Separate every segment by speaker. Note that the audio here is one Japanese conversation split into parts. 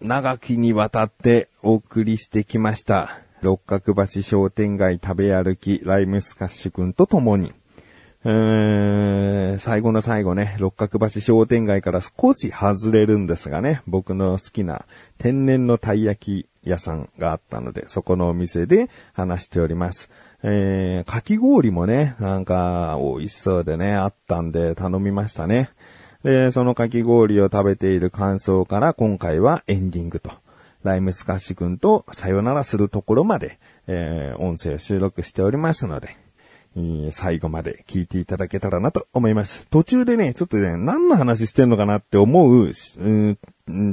Speaker 1: 長きにわたってお送りしてきました。六角橋商店街食べ歩きライムスカッシュくんと共に、え、最後の最後ね、六角橋商店街から少し外れるんですがね、僕の好きな天然のたい焼き屋さんがあったので、そこのお店で話しております。えー、かき氷もね、なんか美味しそうでね、あったんで頼みましたね。で、そのかき氷を食べている感想から今回はエンディングと、ライムスカッシュ君とさよならするところまで、えー、音声を収録しておりますので、最後まで聞いていただけたらなと思います。途中でね、ちょっとね、何の話してんのかなって思う、うん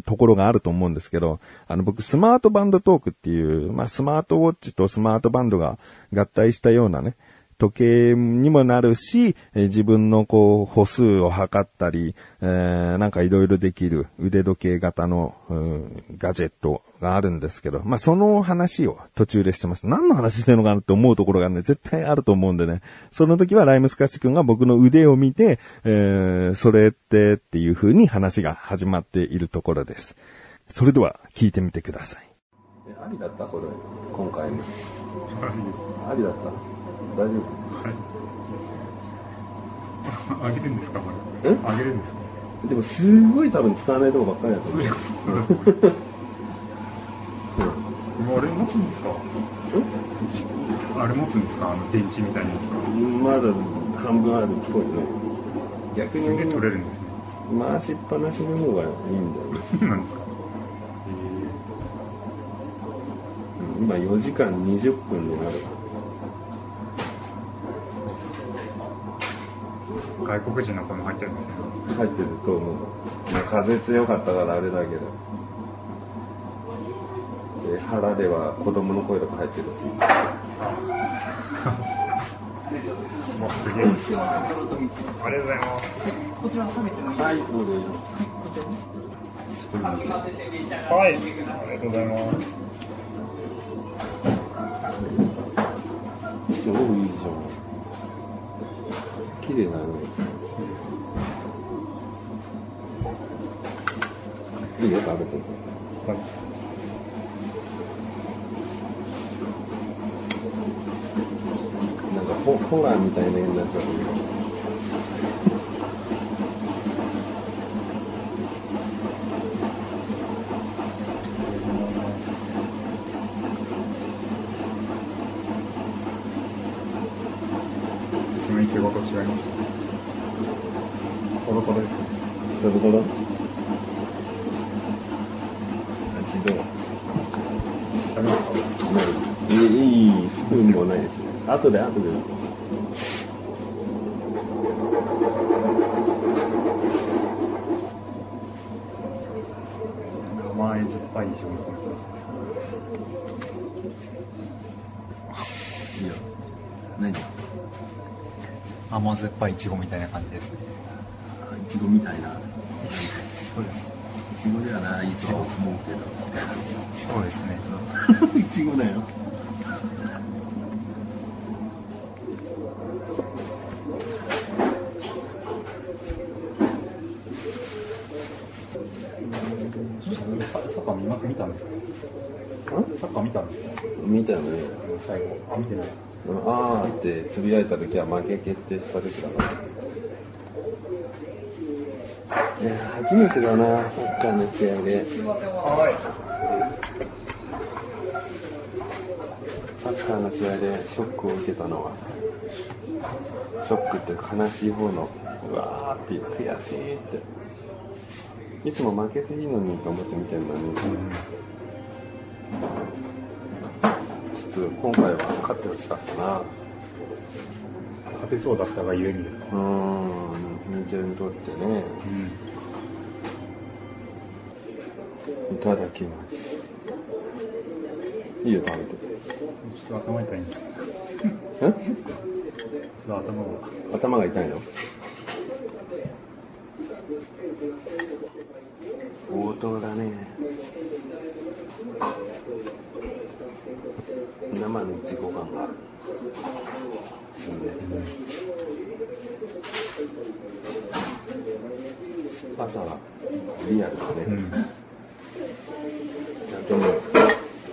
Speaker 1: ところがあると思うんですけど、あの僕スマートバンドトークっていう、まあスマートウォッチとスマートバンドが合体したようなね、時計にもなるし、え自分のこう歩数を測ったり、えーなんかいろいろできる腕時計型の、うんガジェットがあるんですけど、まあその話を途中でしてます。何の話してるのかなって思うところがね、絶対あると思うんでね。その時はライムスカッチ君が僕の腕を見て、えーそれってっていう風に話が始まっているところです。それでは聞いてみてください。ありだったこれ、今回も。ありだった大丈
Speaker 2: あげるんですかこれ
Speaker 1: え？
Speaker 2: あげるんですか？
Speaker 1: 夫でもすごい多分使わないとこばっかりだと思う。
Speaker 2: もうあれ持つんですか？あれ持つんですか？あの電池みたいなやつか
Speaker 1: まだ半分あるっぽい。ね。逆に。
Speaker 2: 取れるんですね。
Speaker 1: 回しっぱなしの方がいいんだよね。
Speaker 2: そ うなんですか？
Speaker 1: 今4時間20分になる。
Speaker 2: 外国人の子も入ってるんですね
Speaker 1: 入ってると思う。まあ、風強かったからあれだけど。で腹では子供の声とか入ってるし。
Speaker 2: もうすげえありがとうございます
Speaker 3: こちら冷めてもいい
Speaker 1: はい、どうぞ。
Speaker 2: はいありがとうございます
Speaker 1: すごいいいじゃん。綺麗だね。いいよ、食べてて。
Speaker 2: はい
Speaker 1: なんかホホラーみたいな絵になっちゃってる。
Speaker 2: そのいちごと違いますコロコロですね
Speaker 1: どういうこと味どう
Speaker 2: 食べますか
Speaker 1: いいスプーンもないですね。後で後で。
Speaker 2: 甘い酸っぱいいちごの感じ
Speaker 1: いいよ。何
Speaker 2: 甘酸っぱいいちごみたいな感じですね
Speaker 1: いちごみたいな。
Speaker 2: そうです
Speaker 1: いちごではないとは思うけ
Speaker 2: そうですね
Speaker 1: ど。いちごだよ。
Speaker 2: サッカー見ま見たんですか？サッカー見たんですか？
Speaker 1: 見たよね。
Speaker 2: 最後あ見てない
Speaker 1: あーってつぶやいた時は負け決定した時だから。いや、初めてだな、サッカーの試合で。サッカーの試合でショックを受けたのは、ショックっていうか悲しい方の、うわーっていう、悔しいって。いつも負けていいのにと思って見てるのに、っと今回は勝ってほしかったな。
Speaker 2: 勝てそうだったがゆえにですか？
Speaker 1: うーん、人間にとってね、いただきます。いいよ、食べて。
Speaker 2: ちょっと頭痛いんでち
Speaker 1: え
Speaker 2: ょっと頭が。
Speaker 1: 頭が痛いの？応答だね。生の自己感が。すんね、うん、酸っぱさはリアルだね、
Speaker 2: うん、
Speaker 1: ちゃんとね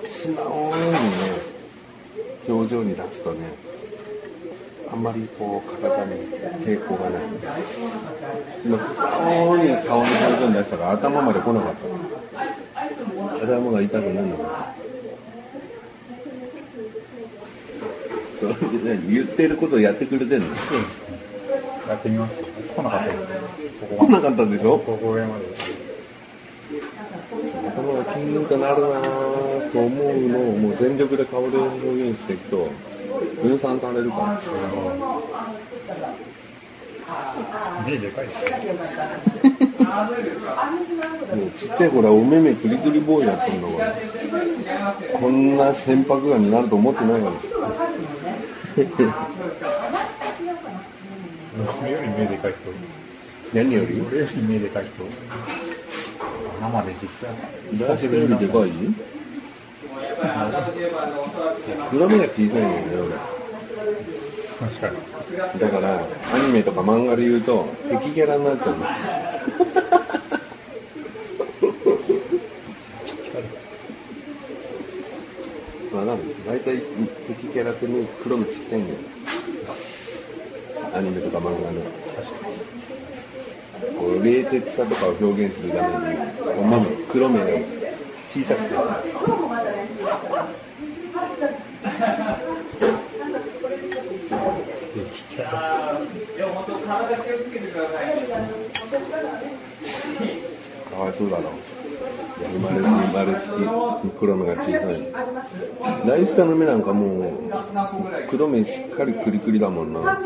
Speaker 1: 素直にね表情に出すとねあんまりこう体に抵抗がない今普通に顔の表情に出したから頭まで来なかった頭が痛くなるのかそれで言ってることをやってくれてんの
Speaker 2: そうですね。やってみます。来なかったです。ここ
Speaker 1: 来なかったでしょ
Speaker 2: ここ上まで。
Speaker 1: 頭がキーンとなるなと思うのをもう全力で顔で表現していくと分散されるから
Speaker 2: 目でかいですね。
Speaker 1: もうちっちゃい頃はお目目クリクリボーイやったんだからこんな船舶眼になると思ってないから
Speaker 2: 俺より目でかい人。
Speaker 1: 何より
Speaker 2: 俺より目でかい人。生で実際。
Speaker 1: 大志よりでかい黒目が小さいんだよね
Speaker 2: 確かに。
Speaker 1: 俺だからアニメとか漫画で言うと敵キャラになっちゃうの。まあなん大体敵キャラってね黒目ちっちゃいんだよ。アニメとか漫画の。こう冷徹さとかを表現するためにお目目黒目が小さくてかわいそうだろ生まれつき生まれつき黒目が小さい。ライスカの目なんかもう黒目しっかりクリクリだもんな。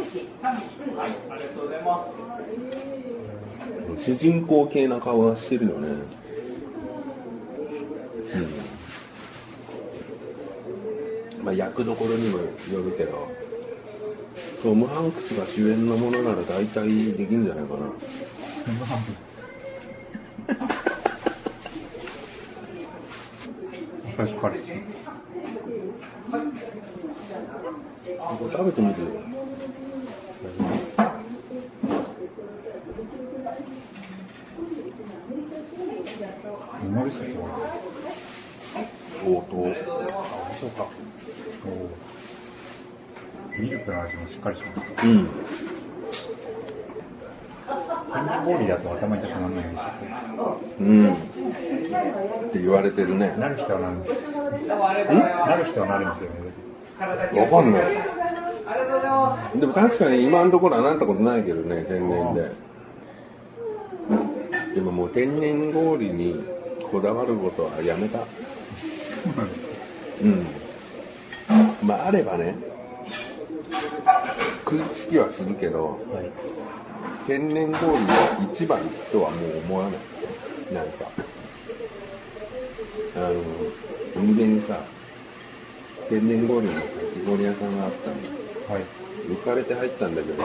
Speaker 1: 主人公系な顔はしてるよね。うん。まあ役どころにもよるけど。トム・ハンクスが主演のものなら大体できるんじゃないかな。
Speaker 2: 最初から。
Speaker 1: これ食べてみてよ。おう？とう
Speaker 2: そうか。ミルクの味もしっかりします。
Speaker 1: うん。
Speaker 2: ハンドボーリーだと頭痛くならないんでしたっ
Speaker 1: うん。って言われてるね。
Speaker 2: けなる人はなるんです。なる人はなるんですよね。
Speaker 1: わかんない。でも確かに今のところはなったことないけどね天然で。でももう天然氷にこだわることはやめた。うん。まああればね食いつきはするけど
Speaker 2: はい。
Speaker 1: 天然氷が一番とはもう思わないなんかあの海辺にさ天然氷のかき氷屋さんがあったんだ
Speaker 2: はい。
Speaker 1: 浮かれて入ったんだけど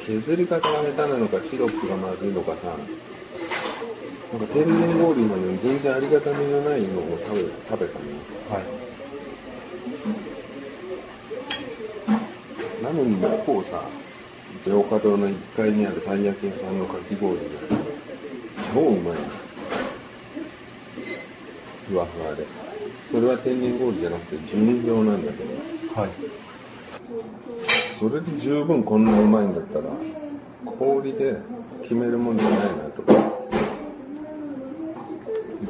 Speaker 1: 削り方が下手なのかシロップがまずいのかさなんか天然氷なのに全然ありがたみのないのを食べ食べたの
Speaker 2: はい。
Speaker 1: なのに一方さジョーカドーの1階にあるたい焼き屋さんのかき氷が超うまい。のふわふわで。それは天然氷じゃなくて純氷なんだけど。
Speaker 2: はい。
Speaker 1: それで十分こんなうまいんだったら氷で決めるもんじゃないなとか。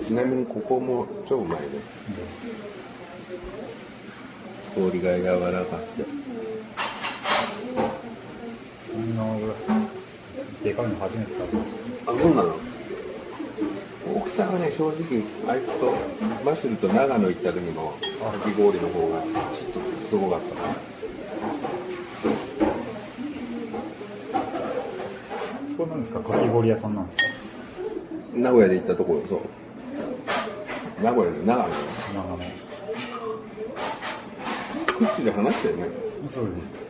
Speaker 1: ちなみにここも超うまいね。氷が柔らかくて
Speaker 2: そんなでかいの初めて食べまし
Speaker 1: あそうなの？奥さんはね正直あいつとマシュルと長野行った時のかき氷の方がちょっとすごかったな
Speaker 2: た。そこなんですか？かき氷屋さんなんですか？
Speaker 1: 名古屋で行ったところそう名古屋で長野
Speaker 2: 長野。
Speaker 1: クッチで話したよね
Speaker 2: そうです。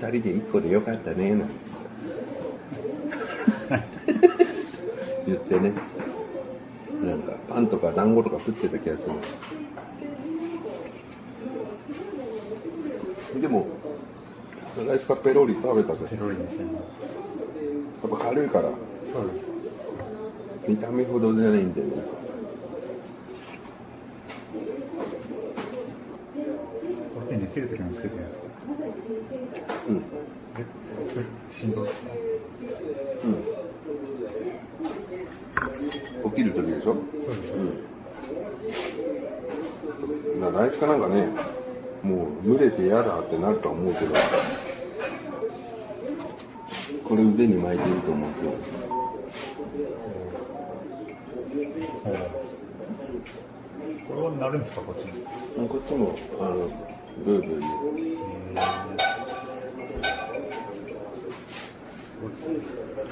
Speaker 1: 二人で一個でよかったねなんつって。言ってね。なんかパンとか団子とか食ってた気がする。でもライスカペローリ食べたぜ。
Speaker 2: ペロリですね。
Speaker 1: やっぱ軽いから。
Speaker 2: そうです。
Speaker 1: 見た目ほどじゃないんだよね。
Speaker 2: てる時もつけてるんですか
Speaker 1: うん
Speaker 2: えそれ振動ですか
Speaker 1: 起きる時でしょ？
Speaker 2: そうです、
Speaker 1: な来週かなんかねもう蒸れて嫌だってなるとは思うけどこれ腕に巻いてると思うけど。
Speaker 2: これはなるんですかこっちに？
Speaker 1: こっちもあのブーブー言う
Speaker 2: そうです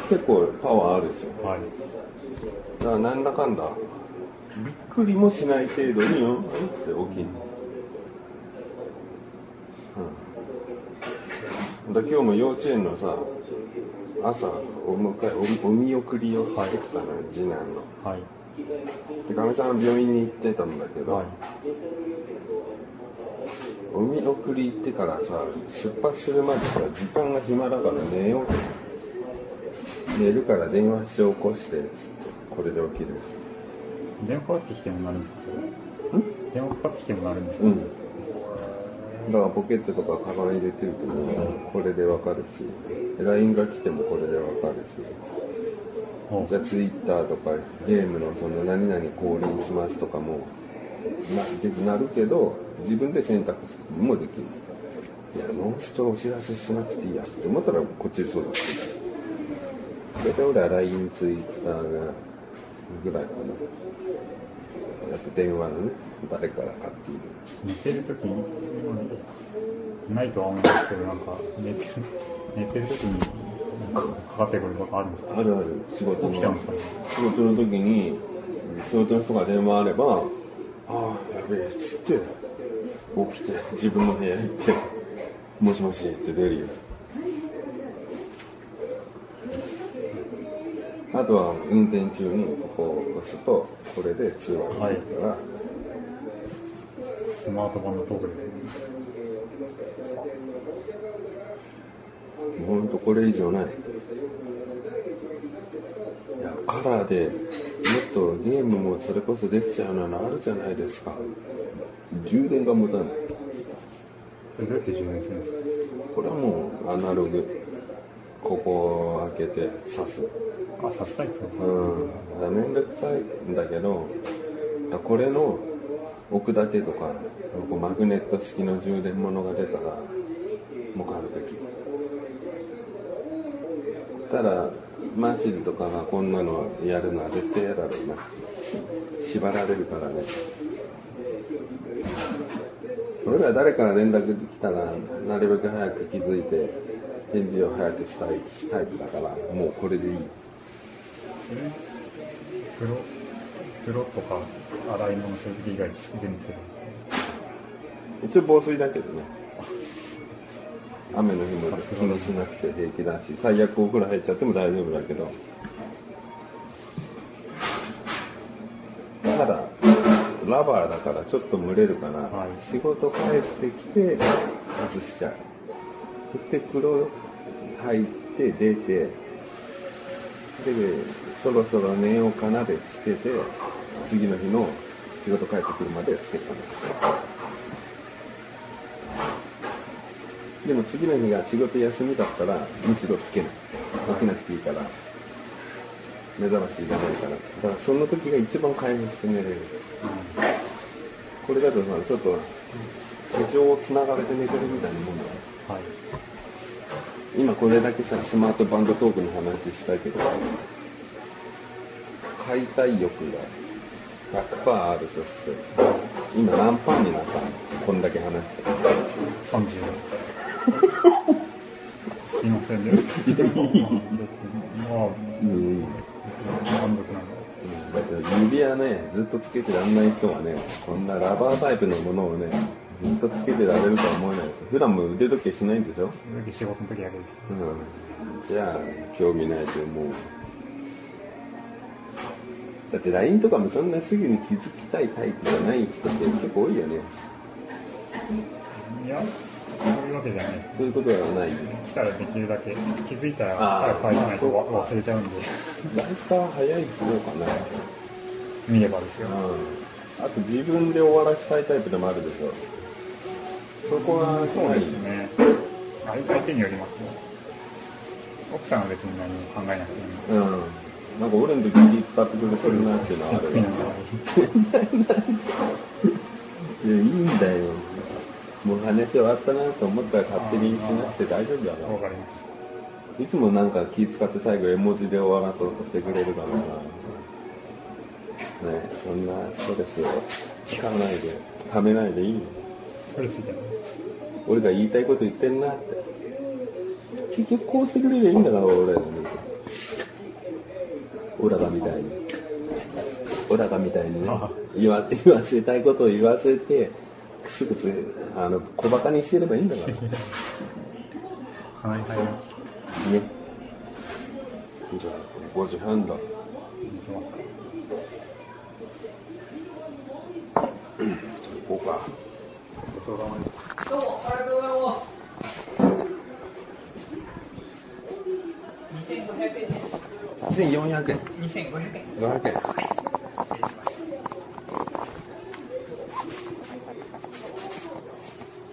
Speaker 1: 結構パワーあるでしょ。
Speaker 2: はい。
Speaker 1: だからなんだかんだびっくりもしない程度によって起きる、うん、だ今日も幼稚園のさ朝お迎えおお見送りをしてきたのよ、次男の。
Speaker 2: はい。
Speaker 1: でかみさんは病院に行ってたんだけど、
Speaker 2: はい。
Speaker 1: お見送り行ってからさ出発するまでさ時間が暇だから寝ようと寝るから電話して起こしてっつってこれで起きる。
Speaker 2: 電話かかってきてもなるんですかそれ？電話かかってきてもなるんですか、
Speaker 1: うん。だからポケットとかカバン入れてるともこれでわかるし。LINE が来てもこれでわかるし。じゃあ Twitter とかゲームのその何々降臨しますとかもなでなるけど自分で選択するのもできる。いやノンストお知らせしなくていいやって思ったらこっちで操作する大体俺は LINE、Twitter がぐらいかなあと電話のね誰からかっていう。
Speaker 2: 寝てる時にないとは思うんですけどなんか寝てる寝てる時になんかかかってくることあるんですか？
Speaker 1: あるある。仕事の。
Speaker 2: 起きちゃうんですか？ね
Speaker 1: 仕事の時に仕事の人が電話あればああやべえっつって起きて自分の部屋行ってもしもしって出るよあとは運転中にここを押すとこれで通話ができるから、
Speaker 2: スマートフォンのトークで。
Speaker 1: ほんとこれ以上ない。いやカラーでもっとゲームもそれこそできちゃうのあるじゃないですか。充電が持たない。
Speaker 2: どうやって充電するんですか？
Speaker 1: これはもうアナログ。ここを開けて挿す
Speaker 2: あさすタイプ
Speaker 1: う。ん。だからめんどくさいんだけどこれの置くだけとかこうマグネット式の充電ものが出たらもう買うべき。ただマシルとかがこんなのやるのは絶対嫌だろうな。縛られるからね。それが誰から連絡来たらなるべく早く気づいて返事を早くしたいタイプだからもうこれでいい。
Speaker 2: 風呂風呂とか洗い物する時以外全部
Speaker 1: 一応防水だけどね。雨の日も気にしなくて平気だし最悪お風呂入っちゃっても大丈夫だけど。ただラバーだからちょっと蒸れるから、
Speaker 2: はい。
Speaker 1: 仕事帰ってきて外しちゃう。そして風呂入って出てでそろそろ寝ようかなでつけて次の日の仕事帰ってくるまでつけたんです。でも次の日が仕事休みだったらむしろつけない。起きなくていいから。目覚ましいらないから。だからその時が一番回復して寝れる、これだとさちょっと手錠をつながれて寝てるみたいなもんだよ
Speaker 2: はい。
Speaker 1: 今これだけさスマートバンドトークの話したけど解体欲が100%あるとして今何パーになったの？こんだけ話して。
Speaker 2: 30すいませんね。まあ
Speaker 1: うん
Speaker 2: 満足なんだ
Speaker 1: だって指輪ねずっとつけてらんない人はねこんなラバータイプのものをねずっとつけてられるとは思えないです。普段も腕時計しないんでしょ？
Speaker 2: 仕事の時だけです。
Speaker 1: うん。じゃあ興味ないと思う。だって LINE とかもそんなすぐに気づきたいタイプじゃない人って結構多いよね。
Speaker 2: いやそういうわけじゃないです。
Speaker 1: そういうことはない。
Speaker 2: 来たらできるだけ。気づいたら
Speaker 1: あー
Speaker 2: 早く返さないと忘れちゃうんで。
Speaker 1: ライスカー早い方かな。
Speaker 2: 見ればですよ。
Speaker 1: うん。あと自分で終わらしたいタイプでもあるでしょそこは
Speaker 2: そうですね。相相手によりますね。奥さんは別に何も考えなくていい。
Speaker 1: うんなんか俺の時気使ってくれてるなっていうのはあるいやいいんだよもう話終わったなと思ったら勝手にしなくて大丈夫だ
Speaker 2: わ
Speaker 1: ろ
Speaker 2: かります。
Speaker 1: いつもなんか気使って最後絵文字で終わらそうとしてくれるからなねそんなストレスを使わないでためないでいいよ
Speaker 2: じゃ。
Speaker 1: 俺が言いたいこと言ってんなって。結局こうしてくれりゃいいんだから俺。らにオラがみたいに。オラがみたいにね。言わ 言わせたいことを言わせてクスクスあの小バカにしてればいいんだから。ね
Speaker 2: 鼻に入りました。
Speaker 1: じゃあ5時半だ。
Speaker 2: 行きますか。
Speaker 1: 行こうか
Speaker 2: ごちそうさまです。
Speaker 1: 2400円
Speaker 3: 2500円。
Speaker 1: 500円。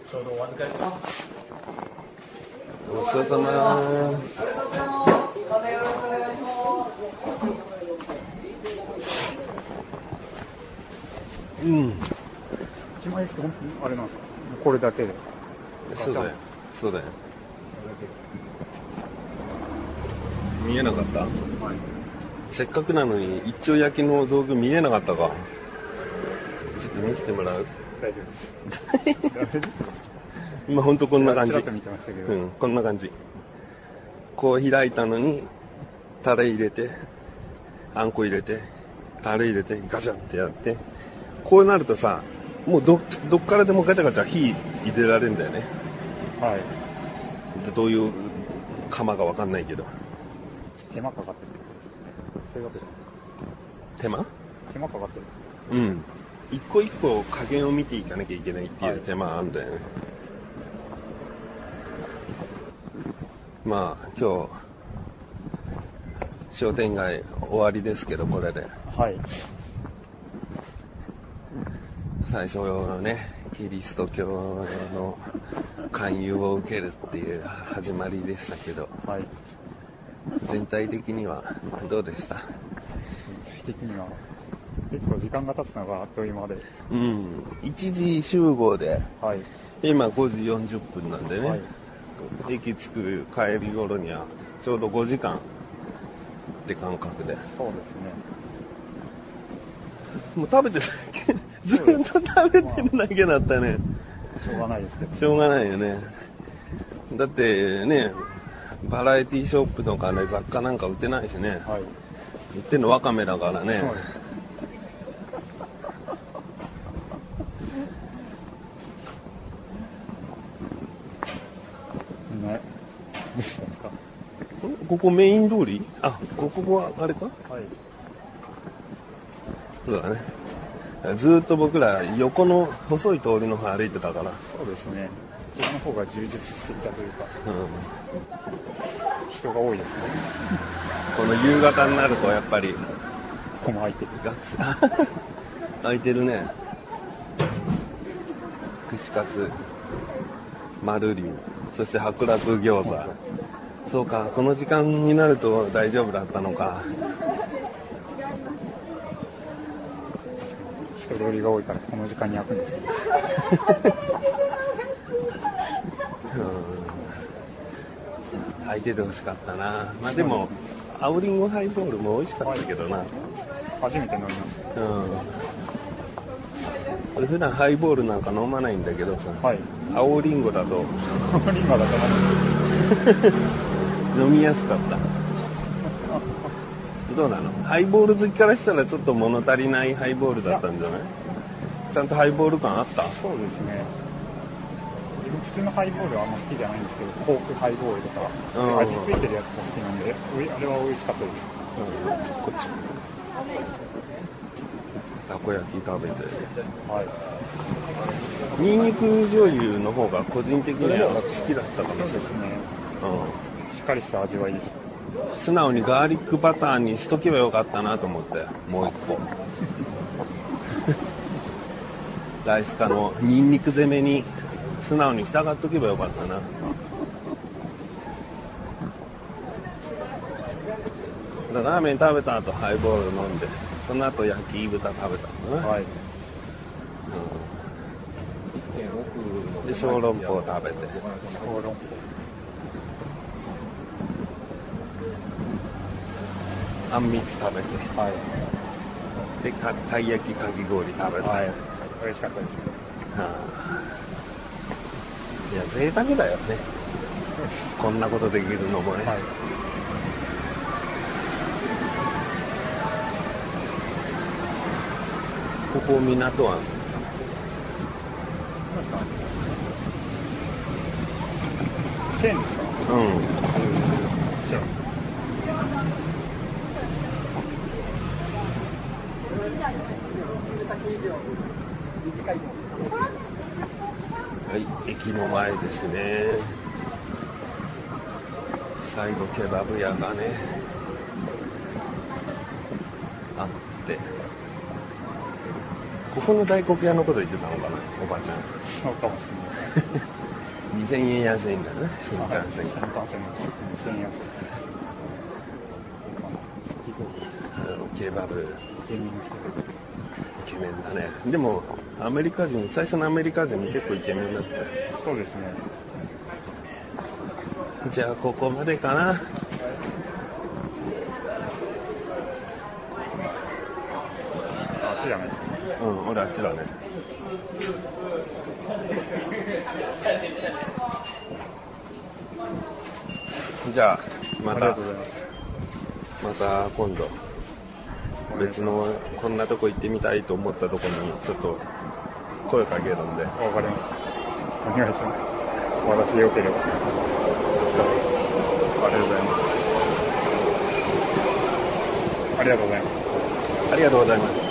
Speaker 3: ちょうどお預かりします。
Speaker 1: ごちそうさまうん
Speaker 2: 一枚して本当にあれなんですか？これだけで。
Speaker 1: そうだよ。そうだよ。
Speaker 2: こ
Speaker 1: 見えなかった？
Speaker 2: はい。
Speaker 1: せっかくなのに一丁焼きの道具見えなかったか。ちょっと見せてもらう？
Speaker 2: 大丈夫です。
Speaker 1: 今ほんとこんな感じ。うんこんな感じ。こう開いたのにタレ入れてあんこ入れてタレ入れてガチャってやって。こうなるとさもうどどっからでもガチャガチャ火入れられるんだよね
Speaker 2: はい。
Speaker 1: でどういう釜かわかんないけど
Speaker 2: 手間かかってる。そういうわけじゃない。
Speaker 1: 手間？
Speaker 2: 手間かかってる。
Speaker 1: うん一個一個加減を見ていかなきゃいけないっていう手間あるんだよね、まあ今日商店街終わりですけどこれで
Speaker 2: はい。
Speaker 1: 最初のねキリスト教の勧誘を受けるっていう始まりでしたけど
Speaker 2: はい。
Speaker 1: 全体的にはどうでした？
Speaker 2: 全体的には結構時間が経つのがあっという間で。
Speaker 1: うん1時集合で
Speaker 2: はい。
Speaker 1: 今5時40分なんでね、
Speaker 2: はい
Speaker 1: 駅着く帰り頃にはちょうど5時間って感覚で
Speaker 2: そうですね。
Speaker 1: もう食べてるだけずっと食べてるだけだったね。
Speaker 2: しょうがないですけど。
Speaker 1: しょうがないよね。だってねバラエティショップとかね雑貨なんか売ってないしね。
Speaker 2: はい。
Speaker 1: 売ってんのワカメだからね。ここメイン通り？あここはあれか？
Speaker 2: はい。
Speaker 1: そうだねずーっと僕ら横の細い通りの方歩いてたから、
Speaker 2: そうですね。そちらの方が充実していたというか、
Speaker 1: うん、
Speaker 2: 人が多いですね。
Speaker 1: この夕方になるとやっぱり。
Speaker 2: ここも空いてる。
Speaker 1: 空いてるね。串カツ。丸龍そして白楽餃子。そうかこの時間になると大丈夫だったのか
Speaker 2: 人通りが多いからこの時間に開くんです。ね。
Speaker 1: 空いててほしかったな。まあでも青りんごハイボールも美味しかったけどな、
Speaker 2: 初めて飲みました。
Speaker 1: うん。俺普段ハイボールなんか飲まないんだけどさ、
Speaker 2: はい。
Speaker 1: 青りんごだと。
Speaker 2: リンガだと
Speaker 1: 飲みやすかったどうなの？ハイボール好きからしたらちょっと物足りないハイボールだったんじゃない？ちゃんとハイボール感あった？
Speaker 2: そうですね。自分普通のハイボールはあんま好きじゃないんですけど、コークハイボールとか、
Speaker 1: うん
Speaker 2: 味付いてるやつも好きなんで、あれは美味しかったです。
Speaker 1: うんこっちたこ焼き食べて
Speaker 2: はい。
Speaker 1: ニンニク醤油の方が個人的には好きだったかもしれない
Speaker 2: ですね。しっかりした味わいでした。
Speaker 1: うん、素直にガーリックバターにしとけばよかったなと思ってもう一個 ライスカのニンニク攻めに
Speaker 4: 素直に従っとけばよかったな。だラーメン食べた後ハイボール飲んで、その後焼き豚食べたのな。
Speaker 2: はい。
Speaker 4: で、小籠包食べて。
Speaker 2: 小籠
Speaker 4: あんみつ食べて。
Speaker 2: 包。はい。
Speaker 4: で、かたい焼きかき氷食べて。
Speaker 2: はい。美味しかったです。
Speaker 4: はあいや、贅沢だよね。こんなことできるのもね。
Speaker 2: はい。
Speaker 4: ここ港湾。
Speaker 2: チェーンですか？
Speaker 4: うん。
Speaker 2: チェーン。
Speaker 4: はい、駅の前ですね。最後ケバブ屋がね、あって。ここの大黒屋のこと言ってたのかな、おばちゃん。
Speaker 2: そうかもし
Speaker 4: 2000円安いんだね、新
Speaker 2: れない。
Speaker 4: 幹線が。
Speaker 2: 新幹線の2000円安い。
Speaker 4: ケバブ、
Speaker 2: イケメンにしてる。
Speaker 4: イケメンだね。でも、アメリカ人、最初のアメリカ人も結構イケメンだったよ。
Speaker 2: そうですね。
Speaker 4: じゃあ、ここまでかな。
Speaker 2: あっちじゃないですか。
Speaker 4: うん、俺あっちだね。じゃあ、また。
Speaker 2: ま
Speaker 4: た今度、別のこんなとこ行ってみたいと思ったとこにちょっと声かけるんで、
Speaker 2: わかりました。お願いします。私よければ。
Speaker 4: ありがとうございます。
Speaker 2: ありがとうございます。
Speaker 4: ありがとうございます。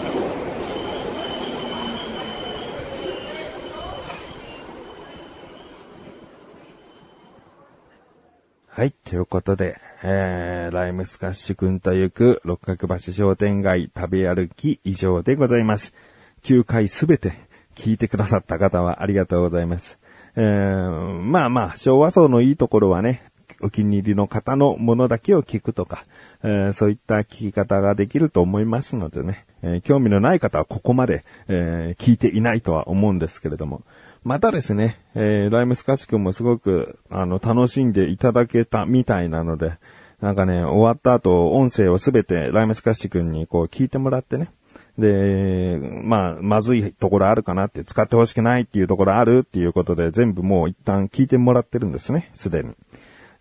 Speaker 1: はい。ということで、えー、ライムスカッシュくんと行く六角橋商店街食べ歩き以上でございます。9回すべて聞いてくださった方はありがとうございます。えー、まあまあ、昭和層のいいところはね、お気に入りの方のものだけを聞くとか、えーそういった聞き方ができると思いますのでね、えー興味のない方はここまで、えー聞いていないとは思うんですけれども、またですね、えライムスカッチ君もすごく、あの、楽しんでいただけたみたいなので、なんかね、終わった後、音声をすべてライムスカッチ君にこう聞いてもらってね、で、まあ、まずいところあるかなって、使ってほしくないっていうところあるっていうことで、全部もう一旦聞いてもらってるんですね、すでに。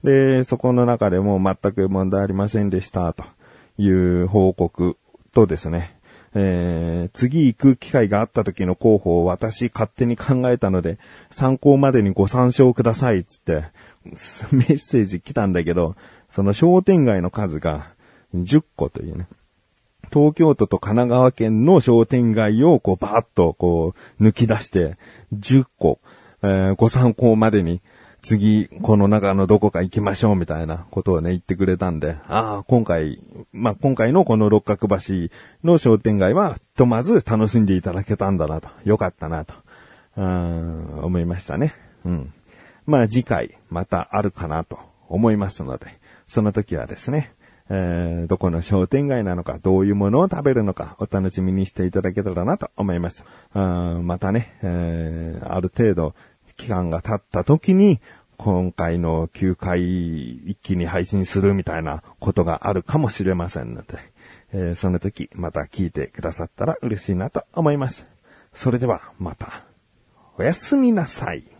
Speaker 1: で、そこの中でも全く問題ありませんでした、という報告とですね、えー、次行く機会があった時の候補を私勝手に考えたので、参考までにご参照ください、つって、メッセージ来たんだけど、その商店街の数が10個というね。東京都と神奈川県の商店街をこうバーッとこう抜き出して10個、えーご参考までに次この中のどこか行きましょうみたいなことをね言ってくれたんで、ああ、今回、まあ、今回のこの六角橋の商店街はひとまず楽しんでいただけたんだなと、よかったなと、うん思いましたね。うん。まあ次回またあるかなと思いますので、その時はですね、えーどこの商店街なのか、どういうものを食べるのか、お楽しみにしていただけたらなと思います。うんまたね、えーある程度、期間が経った時に、今回の9回一気に配信するみたいなことがあるかもしれませんので、えーその時また聞いてくださったら嬉しいなと思います。それではまた、おやすみなさい。